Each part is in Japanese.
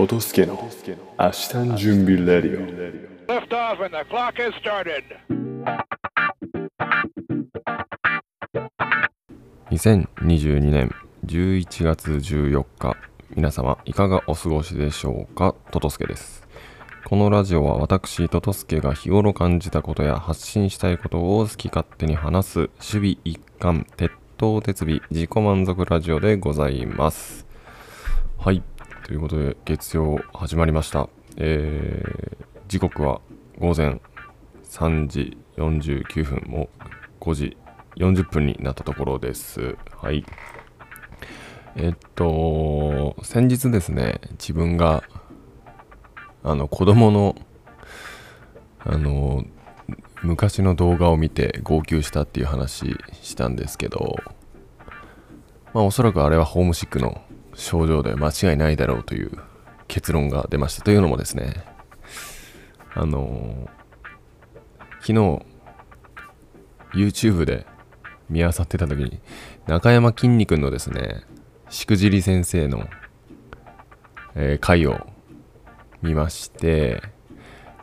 トトスケの明日の準備レディオ。Lift off and the clock has started. 2022年11月14日皆様いかがお過ごしでしょうか？トトスケです。このラジオは私トトスケが日頃感じたことや発信したいことを好き勝手に話す守備一貫鉄頭鉄尾自己満足ラジオでございます。はいということで月曜始まりましたえー、時刻は午前3時49分も5時40分になったところです。はい。えっと、先日ですね、自分が、あの、子供の、あの、昔の動画を見て号泣したっていう話したんですけど、まあおそらくあれはホームシックの症状で間違いないだろうという結論が出ました。というのもですね、あの、昨日、YouTube で見漁ってた時に中山きんに君のですねしくじり先生の、えー回を見まして、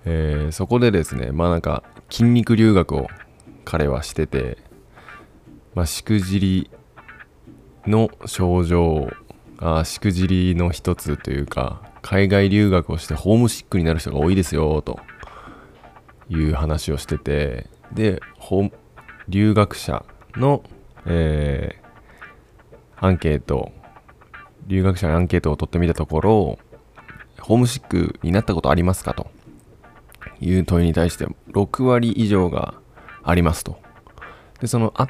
えーそこでですねまあなんか筋肉留学を彼はしててまあしくじりの症状あしくじりの一つというか海外留学をしてホームシックになる人が多いですよという話をしててで留学者の、えーアンケート留学者にアンケートを取ってみたところホームシックになったことありますか？という問いに対して6割以上がありますと。でそのあ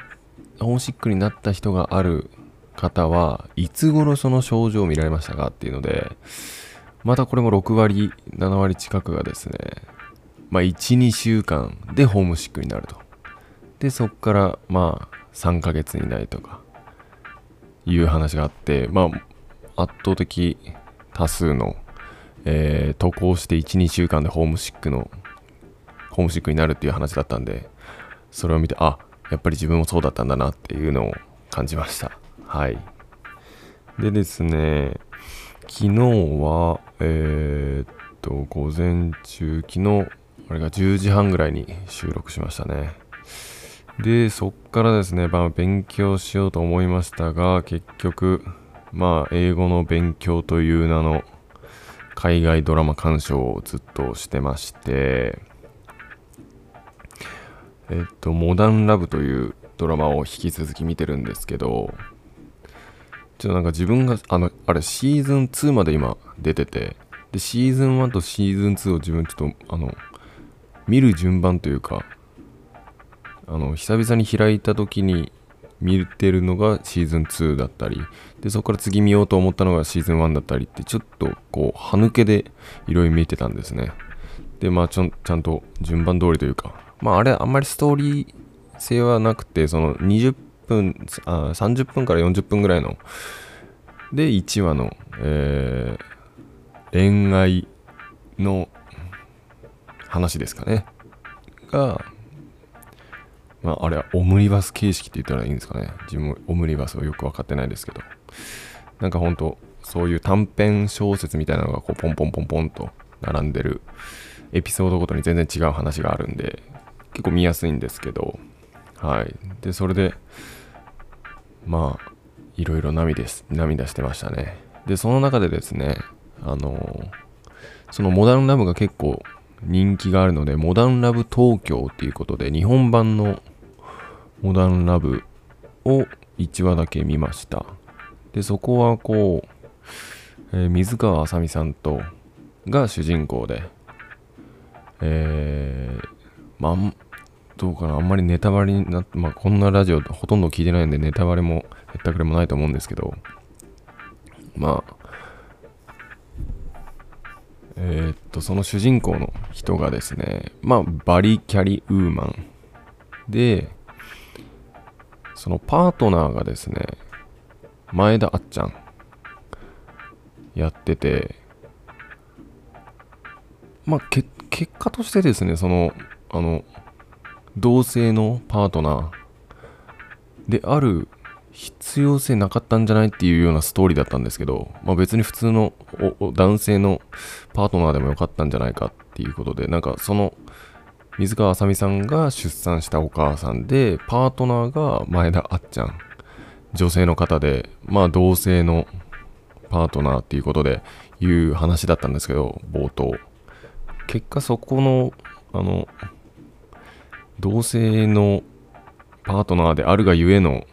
ホームシックになった人がある方はいつ頃その症状を見られましたかっていうのでまたこれも6割7割近くがですねまあ12週間でホームシックになると。でそこからまあ3ヶ月以内とかいう話があってまあ圧倒的多数の、えー渡航して12週間でホームシックのホームシックになるっていう話だったんでそれを見てあやっぱり自分もそうだったんだなっていうのを感じました。はい。でですね昨日はえーっと午前中昨日あれが10時半ぐらいに収録しましたね。で、そっからですね、まあ、勉強しようと思いましたが、結局、まあ、英語の勉強という名の海外ドラマ鑑賞をずっとしてまして、えっと、モダンラブというドラマを引き続き見てるんですけど、ちょっとなんか自分が、あの、あれ、シーズン2まで今出てて、で、シーズン1とシーズン2を自分ちょっと、あの、見る順番というか、あの久々に開いた時に見てるのがシーズン2だったりでそこから次見ようと思ったのがシーズン1だったりってちょっとこう歯抜けでいろいろ見てたんですね。でまあちょちゃんと順番通りというかまああれあんまりストーリー性はなくてその20分あ30分から40分ぐらいので1話の、えー恋愛の話ですかねがまあ、あれはオムニバス形式って言ったらいいんですかね。自分オムニバスはよく分かってないですけど。なんかほんと、そういう短編小説みたいなのがこうポンポンポンポンと並んでるエピソードごとに全然違う話があるんで、結構見やすいんですけど、はい。で、それで、まあ、いろいろ涙し涙してましたね。で、その中でですね、あのそのモダンラブが結構人気があるので、モダンラブ東京っていうことで、日本版のモダンラブを1話だけ見ました。で、そこはこう、えー水川あさみさんと、が主人公で、えー、まああん、どうかな、あんまりネタバレになって、まあ、こんなラジオほとんど聞いてないんで、ネタバレもへったくれもないと思うんですけど、まあ、えーっと、その主人公の人がですね、まあ、バリキャリウーマンで、そのパートナーがですね、前田あっちゃんやってて、まあ、結果としてですね、その、あの、同性のパートナー。である必要性なかったんじゃないっていうようなストーリーだったんですけど、まあ、別に普通の男性のパートナーでもよかったんじゃないかっていうことでなんかその水川あさみさんが出産したお母さんでパートナーが前田あっちゃん。女性の方でまあ同性のパートナーっていうことでいう話だったんですけど冒頭。結果そこのあの同性のパートナーであるがゆえの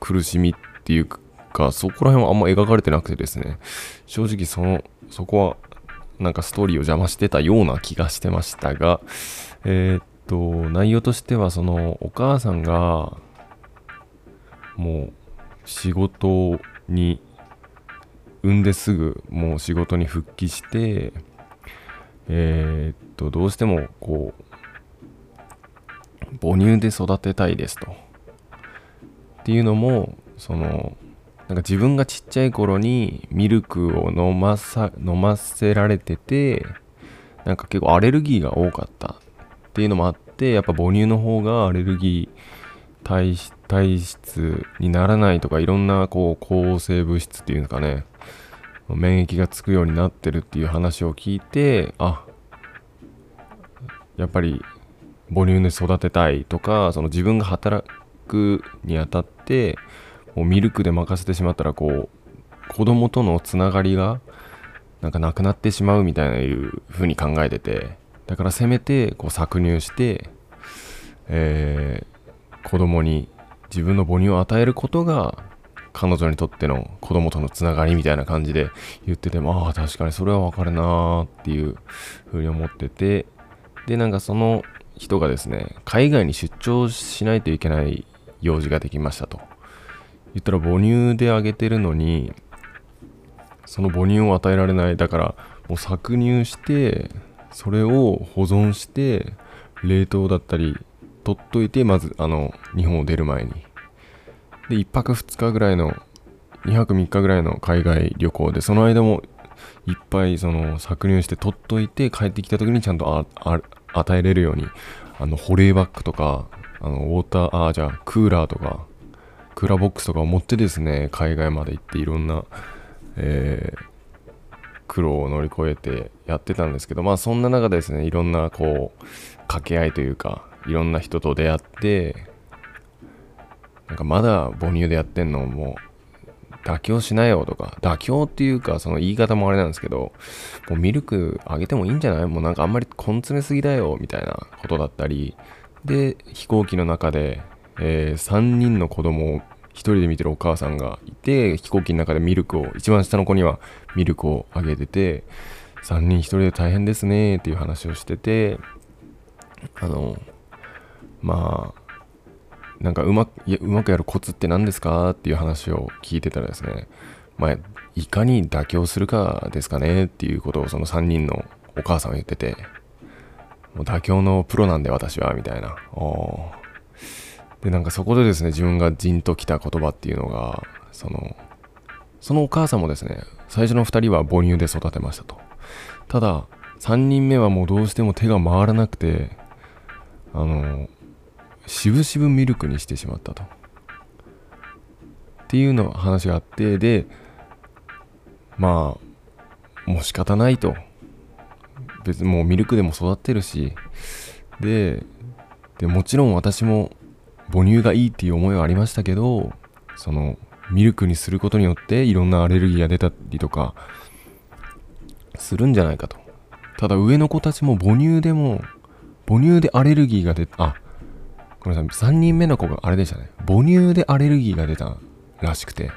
苦しみっていうかそこら辺はあんま描かれてなくてですね。正直そのそこはなんかストーリーを邪魔してたような気がしてましたがえーっと内容としてはそのお母さんがもう仕事に産んですぐもう仕事に復帰してえーっとどうしてもこう母乳で育てたいですと。っていうのもそのなんか自分がちっちゃい頃にミルクを飲まさ飲ませられててなんか結構アレルギーが多かったっていうのもあってやっぱ母乳の方がアレルギー体質体質にならないとかいろんなこう抗生物質っていうんですかね免疫がつくようになってるっていう話を聞いてあやっぱり母乳で育てたいとかその自分が働くにあたってもうミルクで任せてしまったらこう子供とのつながりがなんかなくなってしまうみたいないう風に考えててだからせめてこう搾乳して、えー子供に自分の母乳を与えることが彼女にとっての子供とのつながりみたいな感じで言っててもああ確かにそれはわかるなーっていう風に思っててでなんかその人がですね海外に出張しないといけない用事ができましたと。言ったら母乳であげてるのにその母乳を与えられない。だからもう搾乳してそれを保存して冷凍だったり取っといてまずあの日本を出る前に。で1泊2日ぐらいの2泊3日ぐらいの海外旅行でその間もいっぱいその搾乳して取っといて帰ってきた時にちゃんとああ与えれるようにあの保冷バッグとかあのウォーターああじゃあクーラーとかクーラーボックスとかを持ってですね海外まで行っていろんな、えー苦労を乗り越えてやってたんですけどまあそんな中でですねいろんなこう掛け合いというかいろんな人と出会ってなんかまだ母乳でやってんのもう妥協しなよとか妥協っていうかその言い方もあれなんですけどもうミルクあげてもいいんじゃない？もうなんかあんまり根詰めすぎだよみたいなことだったりで飛行機の中で、えー3人の子供を一人で見てるお母さんがいて飛行機の中でミルクを一番下の子にはミルクをあげてて3人一人で大変ですねっていう話をしててあのまあなんかうまくやうまくやるコツって何ですかっていう話を聞いてたらですねまあいかに妥協するかですかねっていうことをその3人のお母さんは言っててもう妥協のプロなんで私はみたいな。でなんかそこでですね自分がじんときた言葉っていうのがそのそのお母さんもですね最初の2人は母乳で育てましたと。ただ3人目はもうどうしても手が回らなくてあのしぶしぶミルクにしてしまったと。っていうの話があってでまあもう仕方ないと。別にもうミルクでも育ってるし。ででもちろん私も母乳がいいっていう思いはありましたけどそのミルクにすることによっていろんなアレルギーが出たりとかするんじゃないかと。ただ上の子たちも母乳でも母乳でアレルギーが出あごめんなさ3人目の子があれでしたね。母乳でアレルギーが出たらしくて。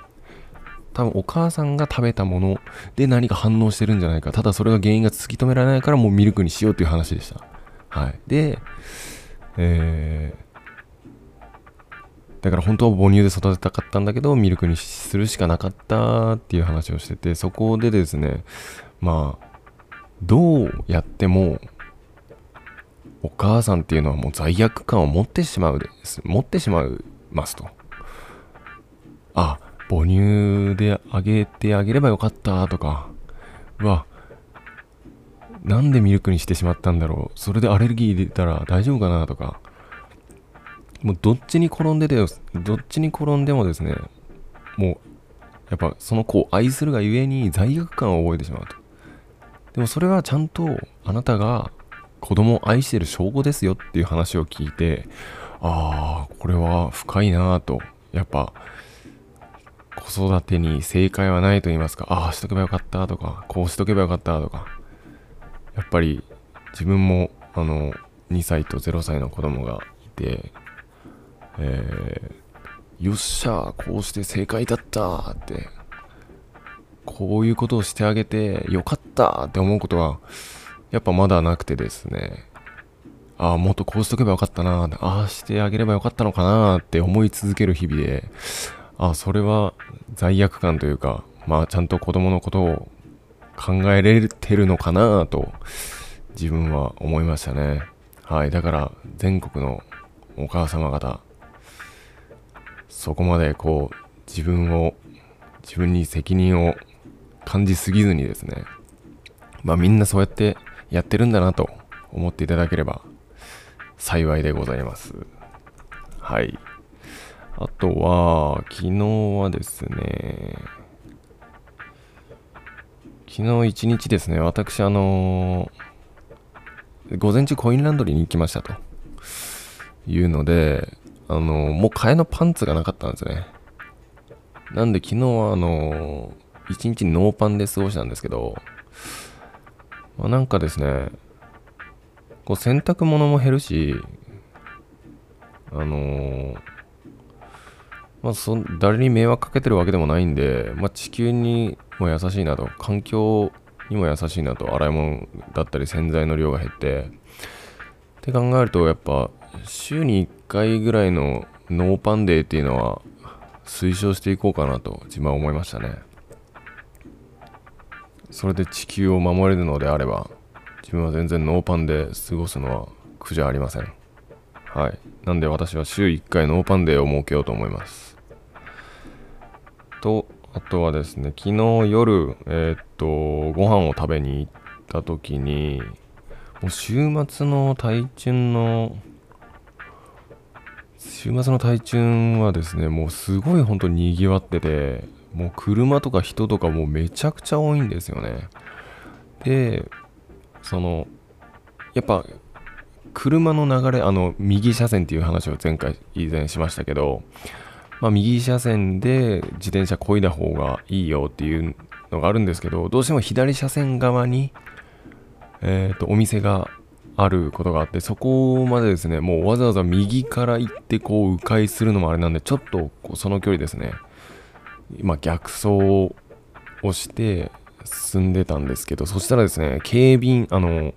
多分お母さんが食べたもので何か反応してるんじゃないか。ただそれが原因が突き止められないからもうミルクにしようっていう話でした。はい。でえーだから本当は母乳で育てたかったんだけどミルクにするしかなかったっていう話をしててそこでですねまあどうやってもお母さんっていうのはもう罪悪感を持ってしまうです。持ってしまいますと。あ母乳であげてあげればよかったとか。うわ。なんでミルクにしてしまったんだろう。それでアレルギー出たら大丈夫かなとか。もうどっちに転んでてどっちに転んでもですねもうやっぱその子を愛するがゆえに罪悪感を覚えてしまうと。でもそれはちゃんとあなたが子供を愛してる証拠ですよっていう話を聞いてああこれは深いなぁと。やっぱ子育てに正解はないと言いますかああしとけばよかったとかこうしとけばよかったとか。やっぱり自分もあの2歳と0歳の子供がいてえーよっしゃこうして正解だったってこういうことをしてあげてよかったって思うことはやっぱまだなくてですね。ああもっとこうしとけばよかったなああしてあげればよかったのかなって思い続ける日々で。ああそれは罪悪感というかまあちゃんと子供のことを考えれてるのかなと自分は思いましたね。はいだから全国のお母様方そこまでこう自分を自分に責任を感じすぎずにですね。まあみんなそうやってやってるんだなと思っていただければ幸いでございます。はい。あとは昨日はですね昨日一日ですね私あの午前中コインランドリーに行きましたと。いうのであのもう替えのパンツがなかったんですね。なんで昨日はあの一日ノーパンで過ごしたんですけど、まあ、なんかですねこう洗濯物も減るしあのーまあそ誰に迷惑かけてるわけでもないんで、まあ、地球にも優しいなと環境にも優しいなと洗い物だったり洗剤の量が減ってって考えるとやっぱ週に1回ぐらいのノーパンデーっていうのは推奨していこうかなと自分は思いましたね。それで地球を守れるのであれば自分は全然ノーパンで過ごすのは苦じゃありません。はい。なんで私は週1回ノーパンデーを設けようと思います。とあとはですね昨日夜えーっとご飯を食べに行った時にもう週末の台中の週末の台中はですねもうすごい本当に賑わっててもう車とか人とかもうめちゃくちゃ多いんですよね。でそのやっぱ車の流れあの右車線っていう話を前回以前しましたけど、まあ、右車線で自転車漕いだ方がいいよっていうのがあるんですけどどうしても左車線側に、えー、とお店があることがあってそこまでですねもうわざわざ右から行ってこう迂回するのもあれなんでちょっとその距離ですね。今逆走をして進んでたんですけどそしたらですね警備員あの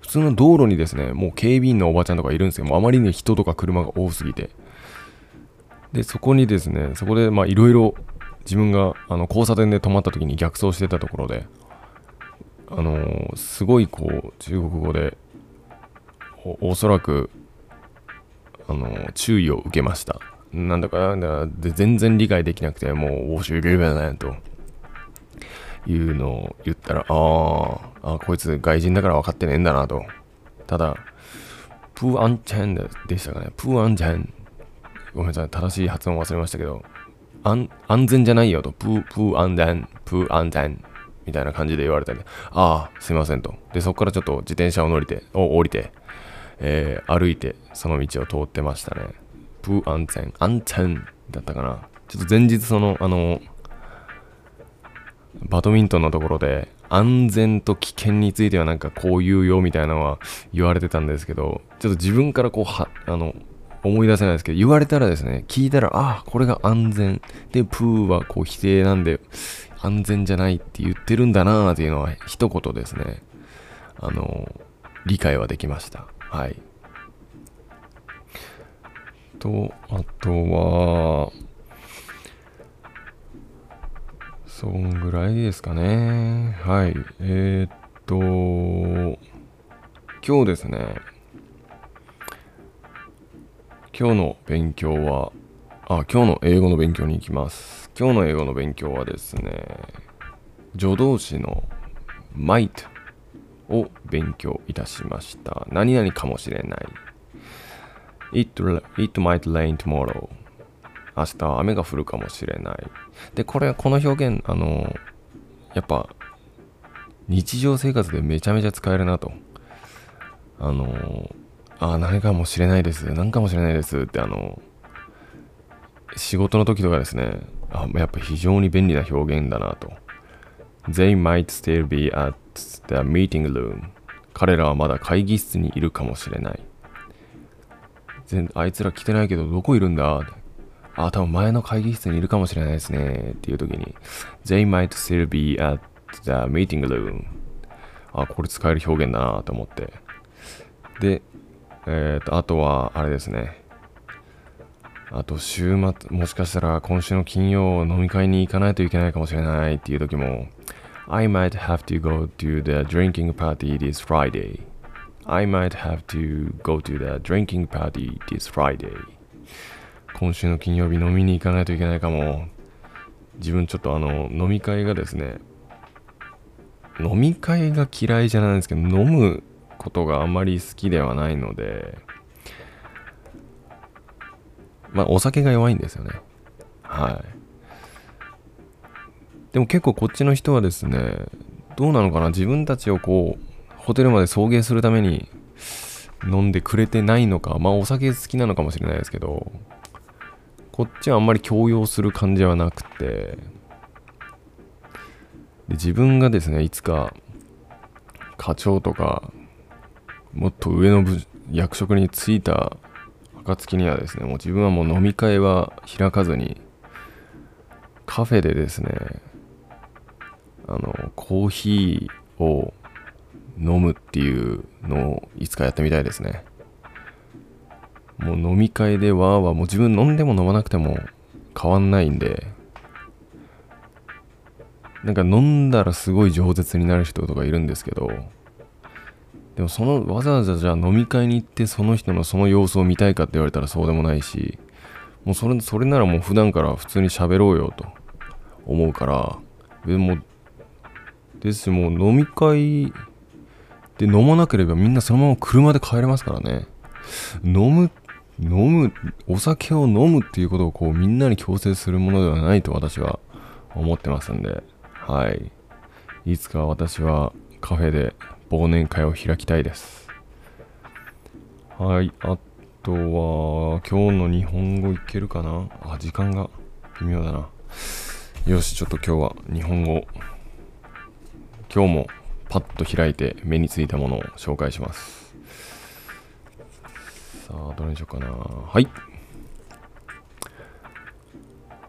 普通の道路にですねもう警備員のおばちゃんとかいるんですよ。もうあまりに人とか車が多すぎて。でそこにですねそこでまあいろいろ自分があの交差点で止まった時に逆走してたところであのーすごいこう中国語でおおそらくあのー注意を受けました。なんだかなんだ全然理解できなくてもう「おしゅうれべな」と。いうのを言ったらああこいつ外人だから分かってねえんだなと。ただプーアンチェンでしたかね。プーアンチェン。ごめんなさい。正しい発音忘れましたけど安安全じゃないよと。プープー安全プー安全みたいな感じで言われたんでああすいませんと。でそこからちょっと自転車を乗りてお降りて、えー歩いてその道を通ってましたね。プー安全安全だったかな。ちょっと前日そのあのバドミントンのところで安全と危険についてはなんかこう言うよみたいなのは言われてたんですけどちょっと自分からこうはあの思い出せないですけど言われたらですね聞いたらああこれが安全。でプーはこう否定なんで安全じゃないって言ってるんだなーっていうのは一言ですね。あの理解はできました。はい。とあとはそんぐらいですかね。はい。えー、っと、今日ですね、今日の勉強は、あ、今日の英語の勉強に行きます。今日の英語の勉強はですね、助動詞の might を勉強いたしました。何々かもしれない。It, it might rain tomorrow. 明日は雨が降るかもしれない。でこれこの表現あのやっぱ日常生活でめちゃめちゃ使えるなと。あのあ何かもしれないです。何かもしれないです。ってあの仕事の時とかですね。あやっぱ非常に便利な表現だなと。They might still be at the meeting room 彼らはまだ会議室にいるかもしれない。全あいつら来てないけどどこいるんだ？あ、多分前の会議室にいるかもしれないですね。っていう時に They might still be at the meeting room あ、これ使える表現だなと思って。で、えっ、と、あとはあれですね。あと週末、もしかしたら今週の金曜飲み会に行かないといけないかもしれないっていう時も I might have to go to the drinking party this Friday I might have to go to the drinking party this Friday. 今週の金曜日飲みに行かないといけないかも。自分ちょっとあの飲み会がですね飲み会が嫌いじゃないんですけど飲むことがあまり好きではないのでまあお酒が弱いんですよね。はい。でも結構こっちの人はですねどうなのかな？自分たちをこうホテルまで送迎するために飲んでくれてないのかまあお酒好きなのかもしれないですけどこっちはあんまり強要する感じはなくてで自分がですねいつか課長とかもっと上の部役職に就いた暁にはですねもう自分はもう飲み会は開かずにカフェでですねあのコーヒーを飲むっていうのをいつかやってみたいですね。もう飲み会でわーわーもう自分飲んでも飲まなくても変わんないんで。なんか飲んだらすごい饒舌になる人とかいるんですけど。でもそのわざわざじゃあ飲み会に行ってその人のその様子を見たいかって言われたらそうでもないし。もうそれそれならもう普段から普通に喋ろうよと思うから。でもですしもう飲み会で飲まなければみんなそのまま車で帰れますからね。飲む飲むお酒を飲むっていうことをこうみんなに強制するものではないと私は思ってますんで。はい。いつか私はカフェで忘年会を開きたいです。はい。あとは今日の日本語いけるかな？あ時間が。微妙だな。よしちょっと今日は日本語。今日もパッと開いて目についたものを紹介します。さあどれにしようかな。はい。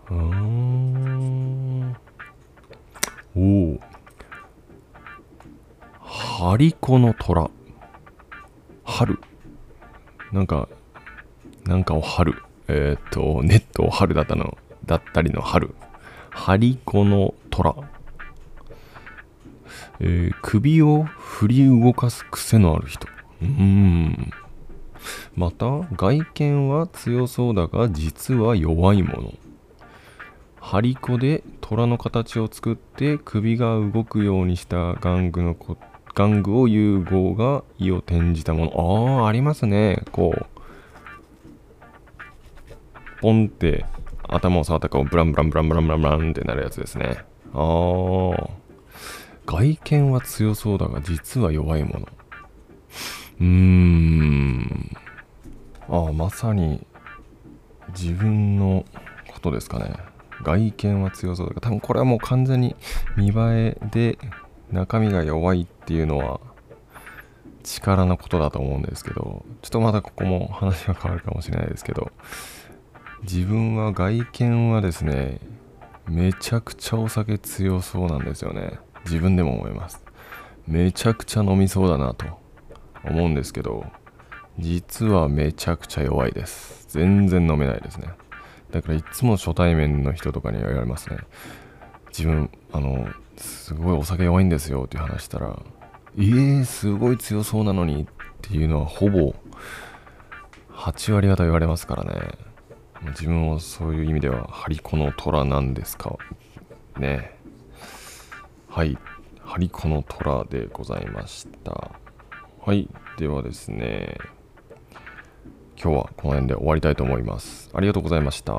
うん。おおハリコの虎。春。なんかなんかを春。えーっとネットを春だったのだったりの春。ハリコの虎。えー首を振り動かす癖のある人。うーん。また外見は強そうだが実は弱いもの。張り子で虎の形を作って首が動くようにした玩具のこ玩具を融合が意を転じたもの。ああありますね。こう。ポンって頭を触ったらこうブランブランブランブランブランブランってなるやつですね。ああ外見は強そうだが実は弱いもの。うーん。ああまさに自分のことですかね。外見は強そうだが多分これはもう完全に見栄えで中身が弱いっていうのは力のことだと思うんですけどちょっとまだここも話が変わるかもしれないですけど自分は外見はですねめちゃくちゃお酒強そうなんですよね。自分でも思います。めちゃくちゃ飲みそうだなと思うんですけど実はめちゃくちゃ弱いです。全然飲めないですね。だからいつも初対面の人とかには言われますね。自分あのすごいお酒弱いんですよっていう話したらえー、すごい強そうなのにっていうのはほぼ8割方言われますからね。自分もそういう意味では張り子の虎なんですかね。はい、ハリコの虎でございました。はい、ではですね、今日はこの辺で終わりたいと思います。ありがとうございました。